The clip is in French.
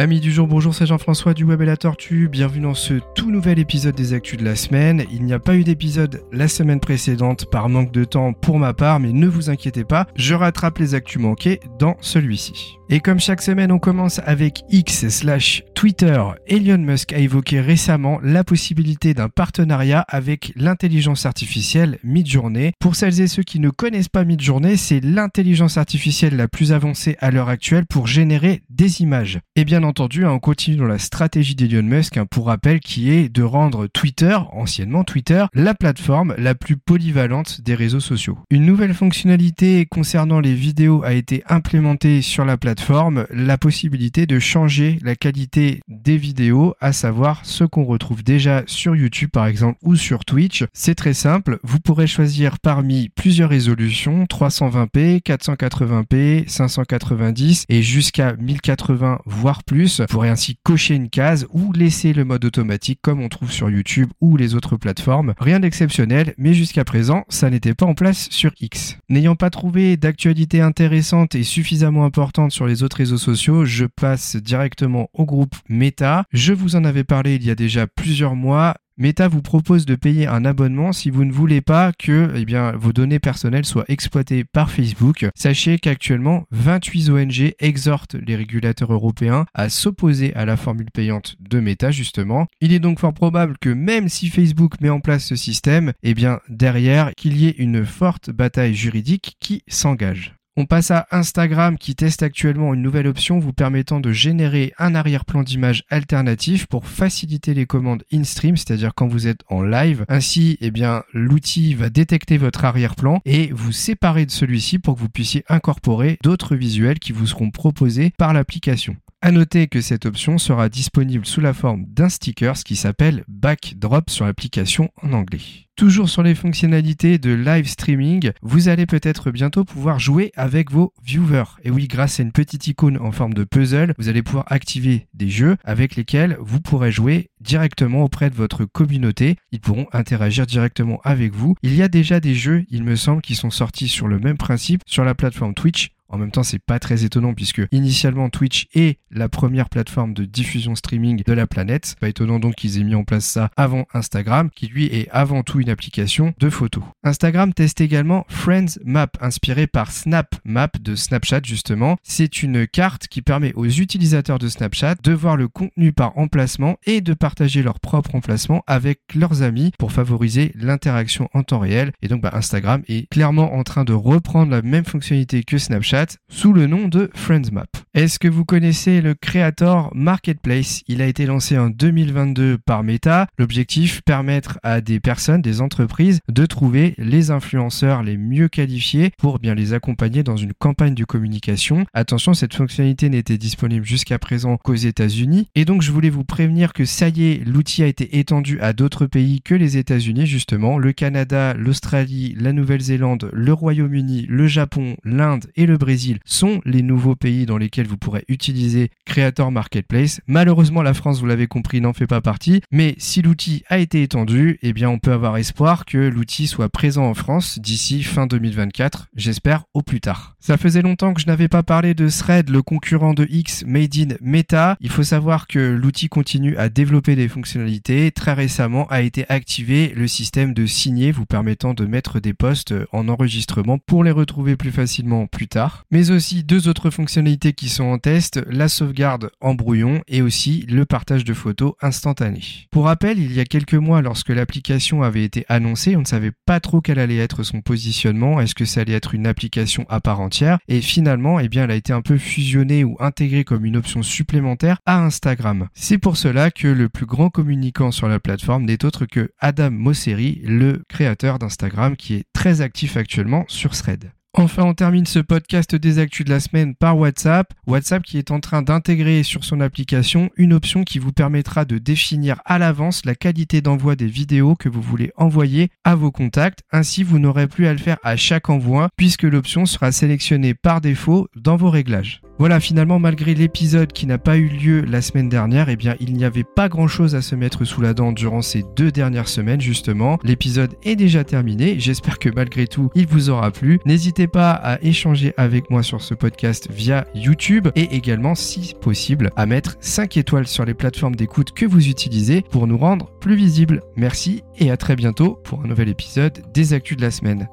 Amis du jour, bonjour, c'est Jean-François du Web et la Tortue. Bienvenue dans ce tout nouvel épisode des Actus de la semaine. Il n'y a pas eu d'épisode la semaine précédente par manque de temps pour ma part, mais ne vous inquiétez pas, je rattrape les actus manqués dans celui-ci. Et comme chaque semaine, on commence avec X slash Twitter. Elon Musk a évoqué récemment la possibilité d'un partenariat avec l'intelligence artificielle Midjourney. Pour celles et ceux qui ne connaissent pas Midjourney, c'est l'intelligence artificielle la plus avancée à l'heure actuelle pour générer des images. Et bien entendu, hein, on continue dans la stratégie d'Elon Musk, hein, pour rappel, qui est de rendre Twitter, anciennement Twitter, la plateforme la plus polyvalente des réseaux sociaux. Une nouvelle fonctionnalité concernant les vidéos a été implémentée sur la plateforme la possibilité de changer la qualité des vidéos, à savoir ce qu'on retrouve déjà sur YouTube par exemple ou sur Twitch. C'est très simple, vous pourrez choisir parmi plusieurs résolutions, 320p, 480p, 590 et jusqu'à 1080 voire plus. Vous pourrez ainsi cocher une case ou laisser le mode automatique comme on trouve sur YouTube ou les autres plateformes. Rien d'exceptionnel, mais jusqu'à présent, ça n'était pas en place sur X. N'ayant pas trouvé d'actualité intéressante et suffisamment importante sur les autres réseaux sociaux, je passe directement au groupe Meta. Je vous en avais parlé il y a déjà plusieurs mois. Meta vous propose de payer un abonnement si vous ne voulez pas que eh vos données personnelles soient exploitées par Facebook. Sachez qu'actuellement, 28 ONG exhortent les régulateurs européens à s'opposer à la formule payante de Meta, justement. Il est donc fort probable que même si Facebook met en place ce système, eh bien, derrière, qu'il y ait une forte bataille juridique qui s'engage. On passe à Instagram qui teste actuellement une nouvelle option vous permettant de générer un arrière-plan d'image alternatif pour faciliter les commandes in-stream, c'est-à-dire quand vous êtes en live. Ainsi, eh bien, l'outil va détecter votre arrière-plan et vous séparer de celui-ci pour que vous puissiez incorporer d'autres visuels qui vous seront proposés par l'application. À noter que cette option sera disponible sous la forme d'un sticker qui s'appelle Backdrop sur l'application en anglais. Toujours sur les fonctionnalités de live streaming, vous allez peut-être bientôt pouvoir jouer avec vos viewers. Et oui, grâce à une petite icône en forme de puzzle, vous allez pouvoir activer des jeux avec lesquels vous pourrez jouer directement auprès de votre communauté. Ils pourront interagir directement avec vous. Il y a déjà des jeux, il me semble, qui sont sortis sur le même principe sur la plateforme Twitch en même temps, c'est pas très étonnant puisque initialement Twitch est la première plateforme de diffusion streaming de la planète. Pas étonnant donc qu'ils aient mis en place ça avant Instagram, qui lui est avant tout une application de photos. Instagram teste également Friends Map, inspiré par Snap Map de Snapchat justement. C'est une carte qui permet aux utilisateurs de Snapchat de voir le contenu par emplacement et de partager leur propre emplacement avec leurs amis pour favoriser l'interaction en temps réel. Et donc bah, Instagram est clairement en train de reprendre la même fonctionnalité que Snapchat sous le nom de FriendsMap. Est-ce que vous connaissez le Creator Marketplace? Il a été lancé en 2022 par Meta. L'objectif, permettre à des personnes, des entreprises de trouver les influenceurs les mieux qualifiés pour bien les accompagner dans une campagne de communication. Attention, cette fonctionnalité n'était disponible jusqu'à présent qu'aux États-Unis. Et donc, je voulais vous prévenir que ça y est, l'outil a été étendu à d'autres pays que les États-Unis, justement. Le Canada, l'Australie, la Nouvelle-Zélande, le Royaume-Uni, le Japon, l'Inde et le Brésil sont les nouveaux pays dans lesquels vous pourrez utiliser Creator Marketplace. Malheureusement, la France, vous l'avez compris, n'en fait pas partie. Mais si l'outil a été étendu, eh bien, on peut avoir espoir que l'outil soit présent en France d'ici fin 2024. J'espère au plus tard. Ça faisait longtemps que je n'avais pas parlé de Thread, le concurrent de X made in Meta. Il faut savoir que l'outil continue à développer des fonctionnalités. Très récemment a été activé le système de signer vous permettant de mettre des posts en enregistrement pour les retrouver plus facilement plus tard mais aussi deux autres fonctionnalités qui en test, la sauvegarde en brouillon et aussi le partage de photos instantané. Pour rappel, il y a quelques mois, lorsque l'application avait été annoncée, on ne savait pas trop quel allait être son positionnement, est-ce que ça allait être une application à part entière, et finalement, eh bien, elle a été un peu fusionnée ou intégrée comme une option supplémentaire à Instagram. C'est pour cela que le plus grand communicant sur la plateforme n'est autre que Adam Mosseri, le créateur d'Instagram qui est très actif actuellement sur Thread. Enfin, on termine ce podcast des actus de la semaine par WhatsApp. WhatsApp qui est en train d'intégrer sur son application une option qui vous permettra de définir à l'avance la qualité d'envoi des vidéos que vous voulez envoyer à vos contacts. Ainsi, vous n'aurez plus à le faire à chaque envoi puisque l'option sera sélectionnée par défaut dans vos réglages. Voilà, finalement, malgré l'épisode qui n'a pas eu lieu la semaine dernière, eh bien, il n'y avait pas grand chose à se mettre sous la dent durant ces deux dernières semaines, justement. L'épisode est déjà terminé. J'espère que malgré tout, il vous aura plu. N'hésitez pas à échanger avec moi sur ce podcast via YouTube et également, si possible, à mettre 5 étoiles sur les plateformes d'écoute que vous utilisez pour nous rendre plus visibles. Merci et à très bientôt pour un nouvel épisode des Actus de la semaine.